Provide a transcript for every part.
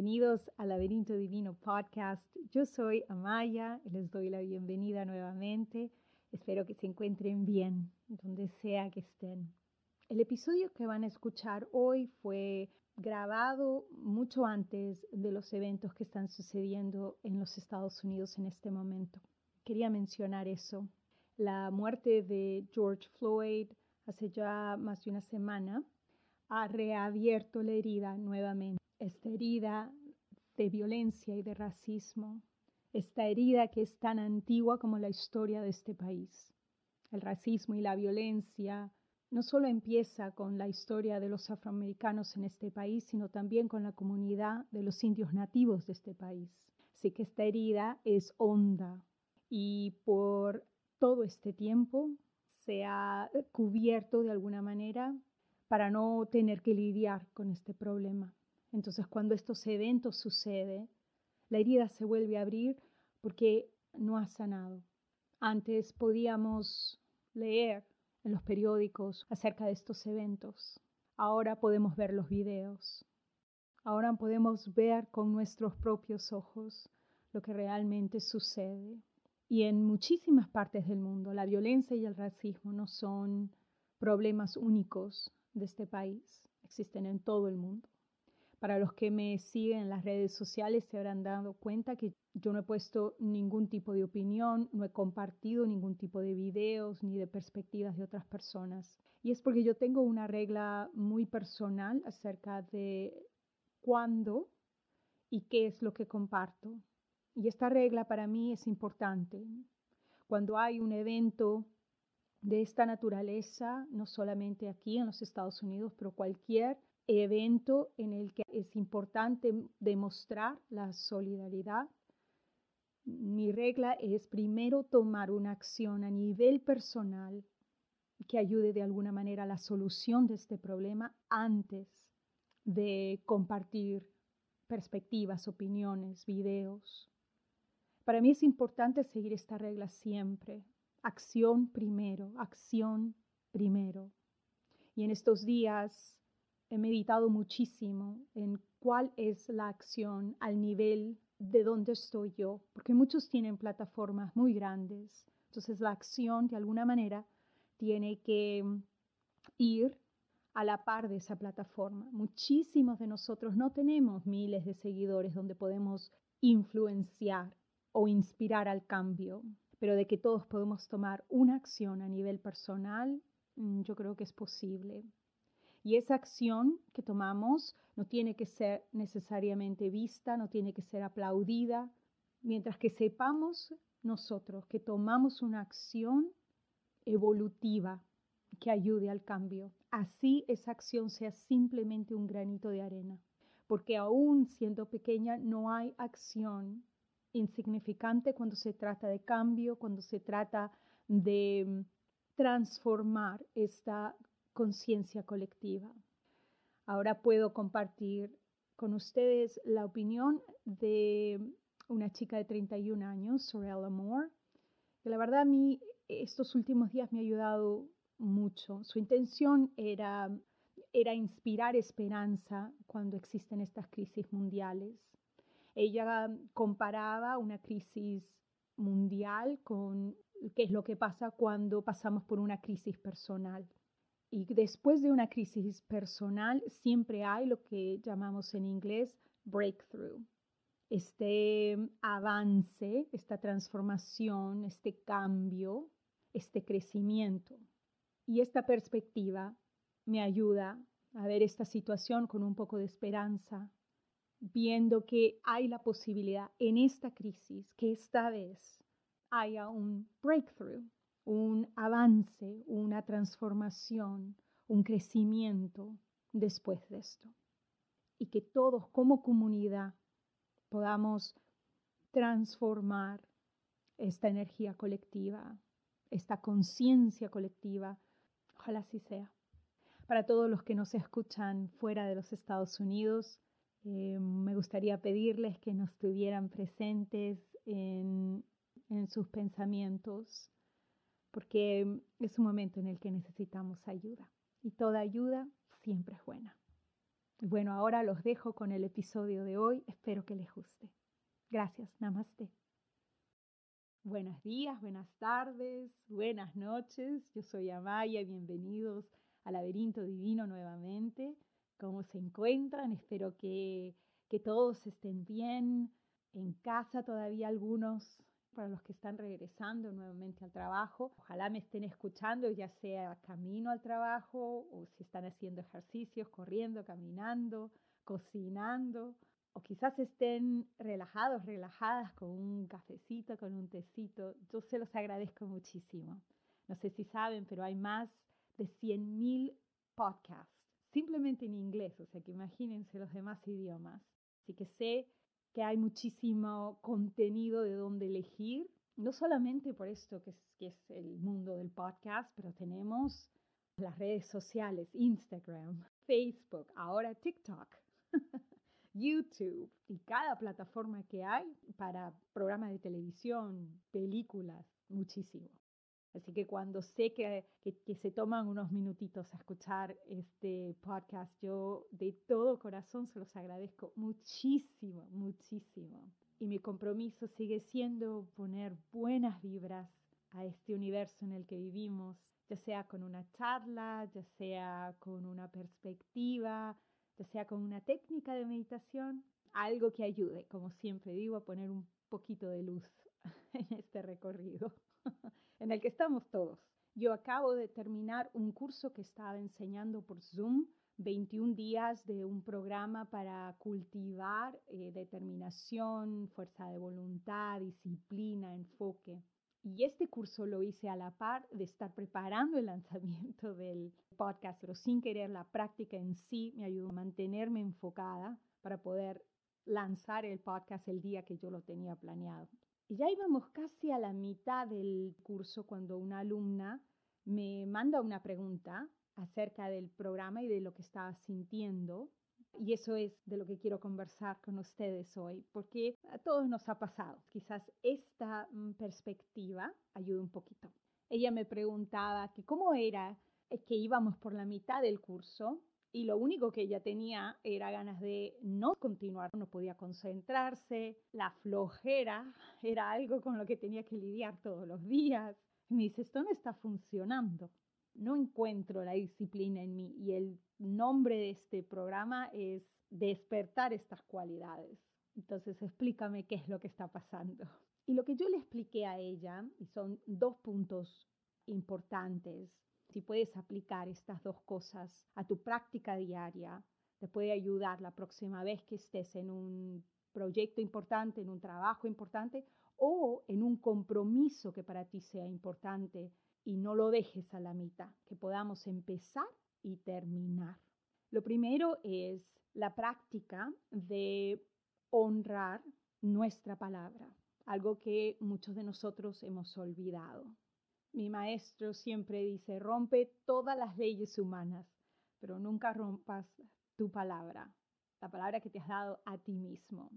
Bienvenidos al Laberinto Divino Podcast. Yo soy Amaya y les doy la bienvenida nuevamente. Espero que se encuentren bien donde sea que estén. El episodio que van a escuchar hoy fue grabado mucho antes de los eventos que están sucediendo en los Estados Unidos en este momento. Quería mencionar eso. La muerte de George Floyd hace ya más de una semana ha reabierto la herida nuevamente esta herida de violencia y de racismo, esta herida que es tan antigua como la historia de este país. El racismo y la violencia no solo empieza con la historia de los afroamericanos en este país, sino también con la comunidad de los indios nativos de este país. Así que esta herida es honda y por todo este tiempo se ha cubierto de alguna manera para no tener que lidiar con este problema. Entonces cuando estos eventos suceden, la herida se vuelve a abrir porque no ha sanado. Antes podíamos leer en los periódicos acerca de estos eventos. Ahora podemos ver los videos. Ahora podemos ver con nuestros propios ojos lo que realmente sucede. Y en muchísimas partes del mundo la violencia y el racismo no son problemas únicos de este país, existen en todo el mundo. Para los que me siguen en las redes sociales se habrán dado cuenta que yo no he puesto ningún tipo de opinión, no he compartido ningún tipo de videos ni de perspectivas de otras personas. Y es porque yo tengo una regla muy personal acerca de cuándo y qué es lo que comparto. Y esta regla para mí es importante. Cuando hay un evento de esta naturaleza, no solamente aquí en los Estados Unidos, pero cualquier evento en el que es importante demostrar la solidaridad, mi regla es primero tomar una acción a nivel personal que ayude de alguna manera a la solución de este problema antes de compartir perspectivas, opiniones, videos. Para mí es importante seguir esta regla siempre. Acción primero, acción primero. Y en estos días he meditado muchísimo en cuál es la acción al nivel de donde estoy yo, porque muchos tienen plataformas muy grandes. Entonces la acción de alguna manera tiene que ir a la par de esa plataforma. Muchísimos de nosotros no tenemos miles de seguidores donde podemos influenciar o inspirar al cambio, pero de que todos podemos tomar una acción a nivel personal, mm, yo creo que es posible. Y esa acción que tomamos no tiene que ser necesariamente vista, no tiene que ser aplaudida, mientras que sepamos nosotros que tomamos una acción evolutiva que ayude al cambio. Así esa acción sea simplemente un granito de arena, porque aún siendo pequeña no hay acción insignificante cuando se trata de cambio, cuando se trata de transformar esta conciencia colectiva. Ahora puedo compartir con ustedes la opinión de una chica de 31 años, Sorella Moore, que la verdad a mí estos últimos días me ha ayudado mucho. Su intención era inspirar esperanza cuando existen estas crisis mundiales. Ella comparaba una crisis mundial con qué es lo que pasa cuando pasamos por una crisis personal. Y después de una crisis personal siempre hay lo que llamamos en inglés breakthrough. Este avance, esta transformación, este cambio, este crecimiento. Y esta perspectiva me ayuda a ver esta situación con un poco de esperanza, viendo que hay la posibilidad en esta crisis que esta vez haya un breakthrough, un avance, una transformación, un crecimiento después de esto. Y que todos como comunidad podamos transformar esta energía colectiva, esta conciencia colectiva. Ojalá así sea. Para todos los que nos escuchan fuera de los Estados Unidos, eh, me gustaría pedirles que nos tuvieran presentes en, sus pensamientos, porque es un momento en el que necesitamos ayuda y toda ayuda siempre es buena. Bueno, ahora los dejo con el episodio de hoy. Espero que les guste. Gracias. Namaste. Buenos días, buenas tardes, buenas noches. Yo soy Amaya. Bienvenidos al Laberinto Divino nuevamente. ¿Cómo se encuentran? Espero que, que todos estén bien. En casa todavía algunos para los que están regresando nuevamente al trabajo. Ojalá me estén escuchando, ya sea camino al trabajo o si están haciendo ejercicios, corriendo, caminando, cocinando. O quizás estén relajados, relajadas con un cafecito, con un tecito. Yo se los agradezco muchísimo. No sé si saben, pero hay más de 100.000 podcasts, simplemente en inglés, o sea que imagínense los demás idiomas. Así que sé que hay muchísimo contenido de donde elegir, no solamente por esto que es, que es el mundo del podcast, pero tenemos las redes sociales, Instagram, Facebook, ahora TikTok, YouTube y cada plataforma que hay para programas de televisión, películas, muchísimo. Así que cuando sé que, que, se toman unos minutitos a escuchar este podcast, yo de todo corazón se los agradezco muchísimo, muchísimo. Y mi compromiso sigue siendo poner buenas vibras a este universo en el que vivimos, ya sea con una charla, ya sea con una perspectiva, ya sea con una técnica de meditación, algo que ayude, como siempre digo, a poner un poquito de luz en este recorrido. en el que estamos todos. Yo acabo de terminar un curso que estaba enseñando por Zoom, 21 días de un programa para cultivar eh, determinación, fuerza de voluntad, disciplina, enfoque. Y este curso lo hice a la par de estar preparando el lanzamiento del podcast, pero sin querer la práctica en sí me ayudó a mantenerme enfocada para poder lanzar el podcast el día que yo lo tenía planeado. Y ya íbamos casi a la mitad del curso cuando una alumna me manda una pregunta acerca del programa y de lo que estaba sintiendo. Y eso es de lo que quiero conversar con ustedes hoy, porque a todos nos ha pasado. Quizás esta mm, perspectiva ayude un poquito. Ella me preguntaba que cómo era que íbamos por la mitad del curso y lo único que ella tenía era ganas de no continuar, no podía concentrarse, la flojera era algo con lo que tenía que lidiar todos los días. me dice, esto no está funcionando, no encuentro la disciplina en mí y el nombre de este programa es despertar estas cualidades. Entonces explícame qué es lo que está pasando. Y lo que yo le expliqué a ella, y son dos puntos importantes, si puedes aplicar estas dos cosas a tu práctica diaria, te puede ayudar la próxima vez que estés en un proyecto importante, en un trabajo importante o en un compromiso que para ti sea importante y no lo dejes a la mitad, que podamos empezar y terminar. Lo primero es la práctica de honrar nuestra palabra, algo que muchos de nosotros hemos olvidado. Mi maestro siempre dice, rompe todas las leyes humanas, pero nunca rompas tu palabra, la palabra que te has dado a ti mismo.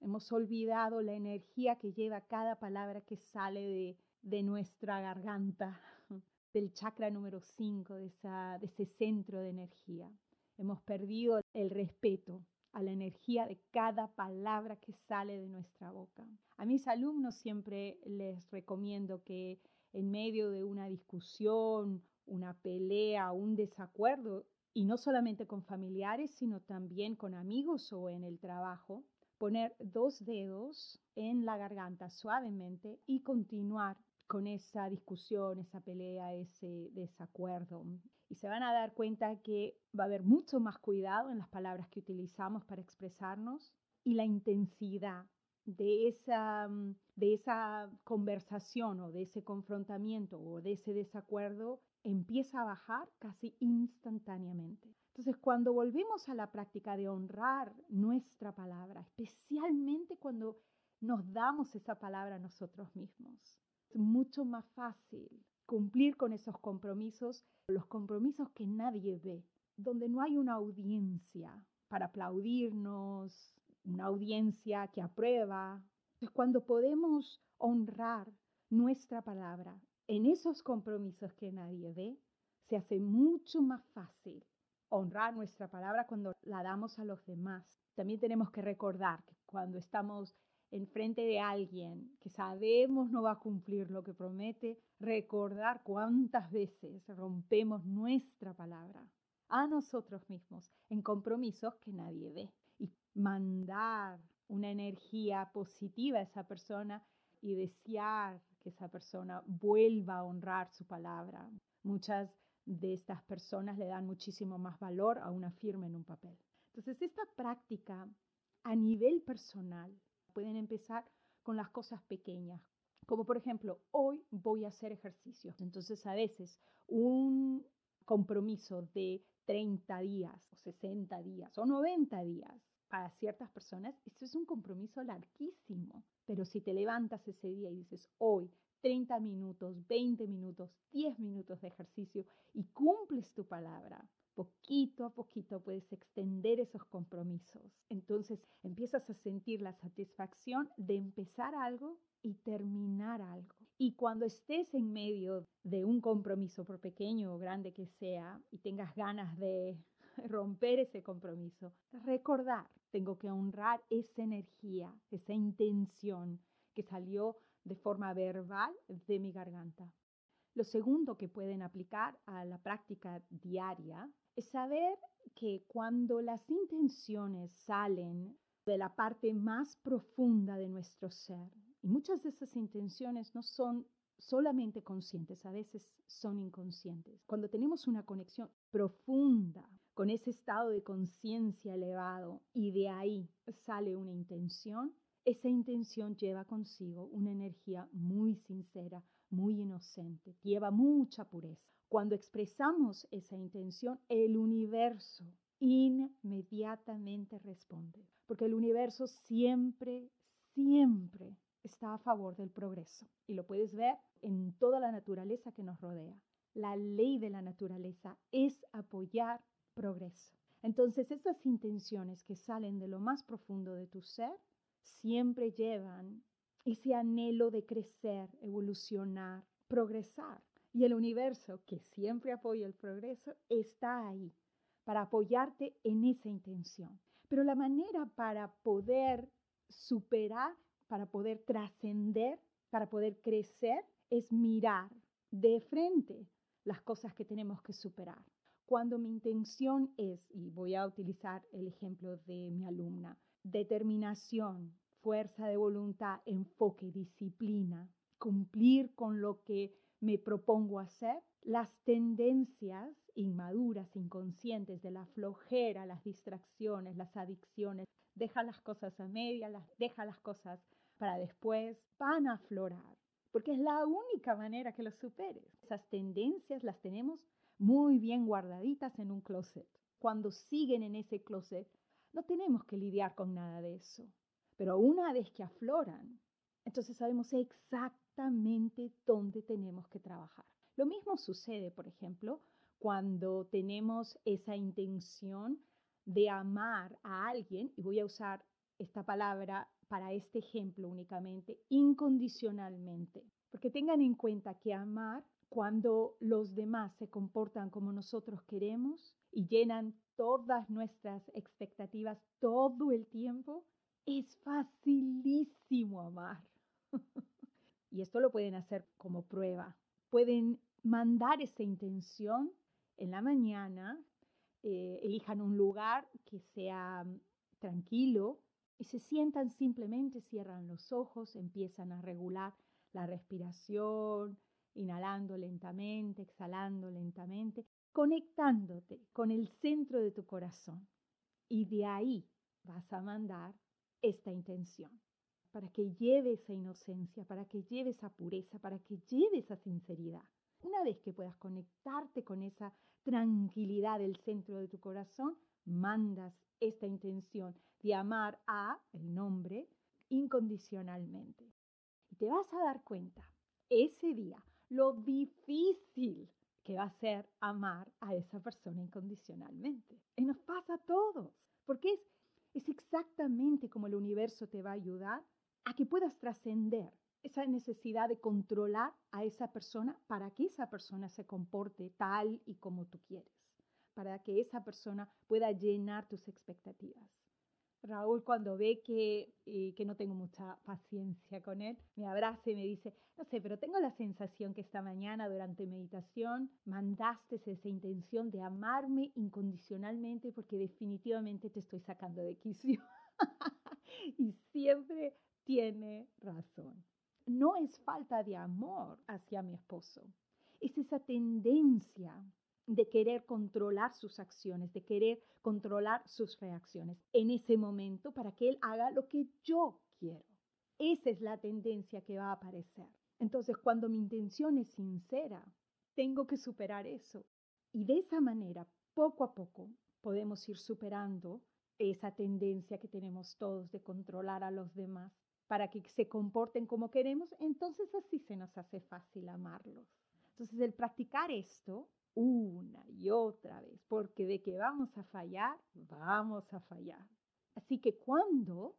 Hemos olvidado la energía que lleva cada palabra que sale de, de nuestra garganta, del chakra número 5, de, de ese centro de energía. Hemos perdido el respeto a la energía de cada palabra que sale de nuestra boca. A mis alumnos siempre les recomiendo que en medio de una discusión, una pelea, un desacuerdo, y no solamente con familiares, sino también con amigos o en el trabajo, poner dos dedos en la garganta suavemente y continuar con esa discusión, esa pelea, ese desacuerdo. Y se van a dar cuenta que va a haber mucho más cuidado en las palabras que utilizamos para expresarnos y la intensidad de esa, mm, de esa conversación o de ese confrontamiento o de ese desacuerdo empieza a bajar casi instantáneamente. Entonces, cuando volvemos a la práctica de honrar nuestra palabra, especialmente cuando nos damos esa palabra a nosotros mismos, es mucho más fácil cumplir con esos compromisos, los compromisos que nadie ve, donde no hay una audiencia para aplaudirnos, una audiencia que aprueba. Es cuando podemos honrar nuestra palabra en esos compromisos que nadie ve, se hace mucho más fácil honrar nuestra palabra cuando la damos a los demás. También tenemos que recordar que cuando estamos enfrente de alguien que sabemos no va a cumplir lo que promete, recordar cuántas veces rompemos nuestra palabra a nosotros mismos en compromisos que nadie ve mandar una energía positiva a esa persona y desear que esa persona vuelva a honrar su palabra. Muchas de estas personas le dan muchísimo más valor a una firma en un papel. Entonces, esta práctica a nivel personal pueden empezar con las cosas pequeñas, como por ejemplo, hoy voy a hacer ejercicio. Entonces, a veces un compromiso de 30 días o 60 días o 90 días para ciertas personas, esto es un compromiso larguísimo. Pero si te levantas ese día y dices, hoy 30 minutos, 20 minutos, 10 minutos de ejercicio y cumples tu palabra, poquito a poquito puedes extender esos compromisos. Entonces empiezas a sentir la satisfacción de empezar algo y terminar algo. Y cuando estés en medio de un compromiso, por pequeño o grande que sea, y tengas ganas de romper ese compromiso, recordar, tengo que honrar esa energía, esa intención que salió de forma verbal de mi garganta. Lo segundo que pueden aplicar a la práctica diaria es saber que cuando las intenciones salen de la parte más profunda de nuestro ser, y muchas de esas intenciones no son solamente conscientes, a veces son inconscientes. Cuando tenemos una conexión profunda con ese estado de conciencia elevado y de ahí sale una intención, esa intención lleva consigo una energía muy sincera, muy inocente, lleva mucha pureza. Cuando expresamos esa intención, el universo inmediatamente responde, porque el universo siempre, siempre está a favor del progreso y lo puedes ver en toda la naturaleza que nos rodea. La ley de la naturaleza es apoyar progreso. Entonces, esas intenciones que salen de lo más profundo de tu ser siempre llevan ese anhelo de crecer, evolucionar, progresar. Y el universo, que siempre apoya el progreso, está ahí para apoyarte en esa intención. Pero la manera para poder superar para poder trascender, para poder crecer, es mirar de frente las cosas que tenemos que superar. Cuando mi intención es, y voy a utilizar el ejemplo de mi alumna, determinación, fuerza de voluntad, enfoque, disciplina, cumplir con lo que me propongo hacer, las tendencias inmaduras, inconscientes de la flojera, las distracciones, las adicciones, deja las cosas a media, deja las cosas para después van a aflorar, porque es la única manera que lo superes. Esas tendencias las tenemos muy bien guardaditas en un closet. Cuando siguen en ese closet, no tenemos que lidiar con nada de eso. Pero una vez que afloran, entonces sabemos exactamente dónde tenemos que trabajar. Lo mismo sucede, por ejemplo, cuando tenemos esa intención de amar a alguien, y voy a usar esta palabra para este ejemplo únicamente, incondicionalmente. Porque tengan en cuenta que amar cuando los demás se comportan como nosotros queremos y llenan todas nuestras expectativas todo el tiempo, es facilísimo amar. y esto lo pueden hacer como prueba. Pueden mandar esa intención en la mañana, eh, elijan un lugar que sea tranquilo, y se sientan simplemente, cierran los ojos, empiezan a regular la respiración, inhalando lentamente, exhalando lentamente, conectándote con el centro de tu corazón. Y de ahí vas a mandar esta intención, para que lleve esa inocencia, para que lleve esa pureza, para que lleve esa sinceridad. Una vez que puedas conectarte con esa tranquilidad del centro de tu corazón, mandas esta intención de amar a el nombre incondicionalmente. Y te vas a dar cuenta ese día lo difícil que va a ser amar a esa persona incondicionalmente. Y nos pasa a todos, porque es, es exactamente como el universo te va a ayudar a que puedas trascender esa necesidad de controlar a esa persona para que esa persona se comporte tal y como tú quieres, para que esa persona pueda llenar tus expectativas. Raúl cuando ve que, eh, que no tengo mucha paciencia con él, me abraza y me dice, no sé, pero tengo la sensación que esta mañana durante meditación mandaste esa intención de amarme incondicionalmente porque definitivamente te estoy sacando de quicio. y siempre tiene razón. No es falta de amor hacia mi esposo, es esa tendencia de querer controlar sus acciones, de querer controlar sus reacciones en ese momento para que él haga lo que yo quiero. Esa es la tendencia que va a aparecer. Entonces, cuando mi intención es sincera, tengo que superar eso. Y de esa manera, poco a poco, podemos ir superando esa tendencia que tenemos todos de controlar a los demás para que se comporten como queremos, entonces así se nos hace fácil amarlos. Entonces, el practicar esto una y otra vez, porque de que vamos a fallar, vamos a fallar. Así que cuando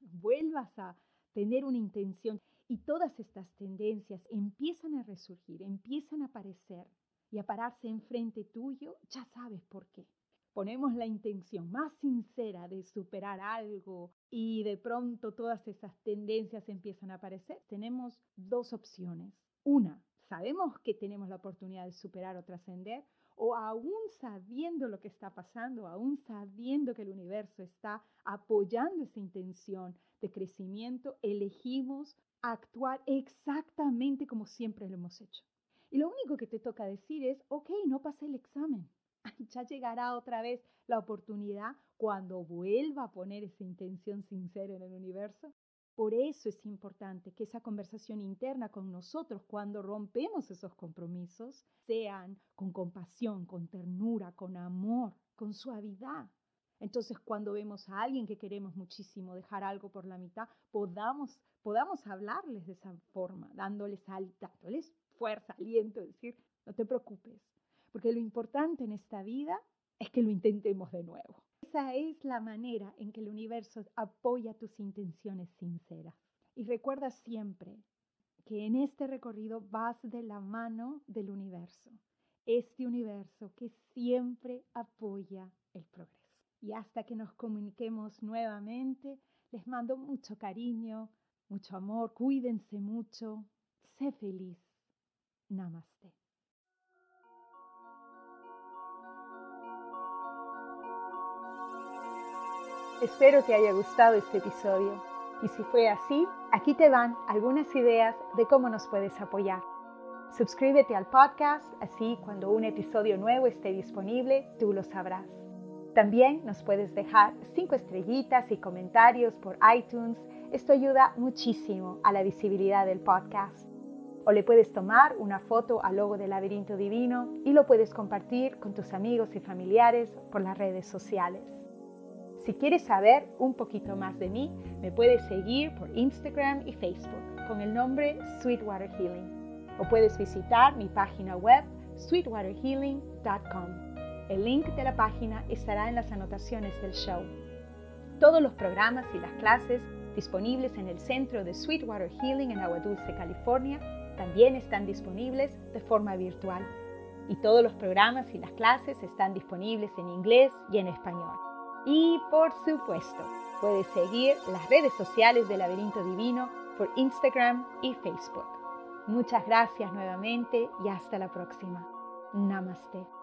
vuelvas a tener una intención y todas estas tendencias empiezan a resurgir, empiezan a aparecer y a pararse enfrente tuyo, ya sabes por qué. Ponemos la intención más sincera de superar algo y de pronto todas esas tendencias empiezan a aparecer. Tenemos dos opciones. Una, sabemos que tenemos la oportunidad de superar o trascender, o aún sabiendo lo que está pasando, aún sabiendo que el universo está apoyando esa intención de crecimiento, elegimos actuar exactamente como siempre lo hemos hecho. Y lo único que te toca decir es, ok, no pasé el examen. Ya llegará otra vez la oportunidad cuando vuelva a poner esa intención sincera en el universo por eso es importante que esa conversación interna con nosotros, cuando rompemos esos compromisos, sean con compasión, con ternura, con amor, con suavidad. Entonces, cuando vemos a alguien que queremos muchísimo dejar algo por la mitad, podamos, podamos hablarles de esa forma, dándoles, dándoles fuerza, aliento, decir, no te preocupes, porque lo importante en esta vida es que lo intentemos de nuevo. Esa es la manera en que el universo apoya tus intenciones sinceras. Y recuerda siempre que en este recorrido vas de la mano del universo, este universo que siempre apoya el progreso. Y hasta que nos comuniquemos nuevamente, les mando mucho cariño, mucho amor, cuídense mucho, sé feliz. Namaste. Espero te haya gustado este episodio y si fue así, aquí te van algunas ideas de cómo nos puedes apoyar. Suscríbete al podcast, así cuando un episodio nuevo esté disponible, tú lo sabrás. También nos puedes dejar cinco estrellitas y comentarios por iTunes. Esto ayuda muchísimo a la visibilidad del podcast. O le puedes tomar una foto al logo del laberinto divino y lo puedes compartir con tus amigos y familiares por las redes sociales. Si quieres saber un poquito más de mí, me puedes seguir por Instagram y Facebook con el nombre Sweetwater Healing. O puedes visitar mi página web sweetwaterhealing.com. El link de la página estará en las anotaciones del show. Todos los programas y las clases disponibles en el centro de Sweetwater Healing en Agua Dulce, California, también están disponibles de forma virtual. Y todos los programas y las clases están disponibles en inglés y en español. Y por supuesto, puedes seguir las redes sociales de Laberinto Divino por Instagram y Facebook. Muchas gracias nuevamente y hasta la próxima. Namaste.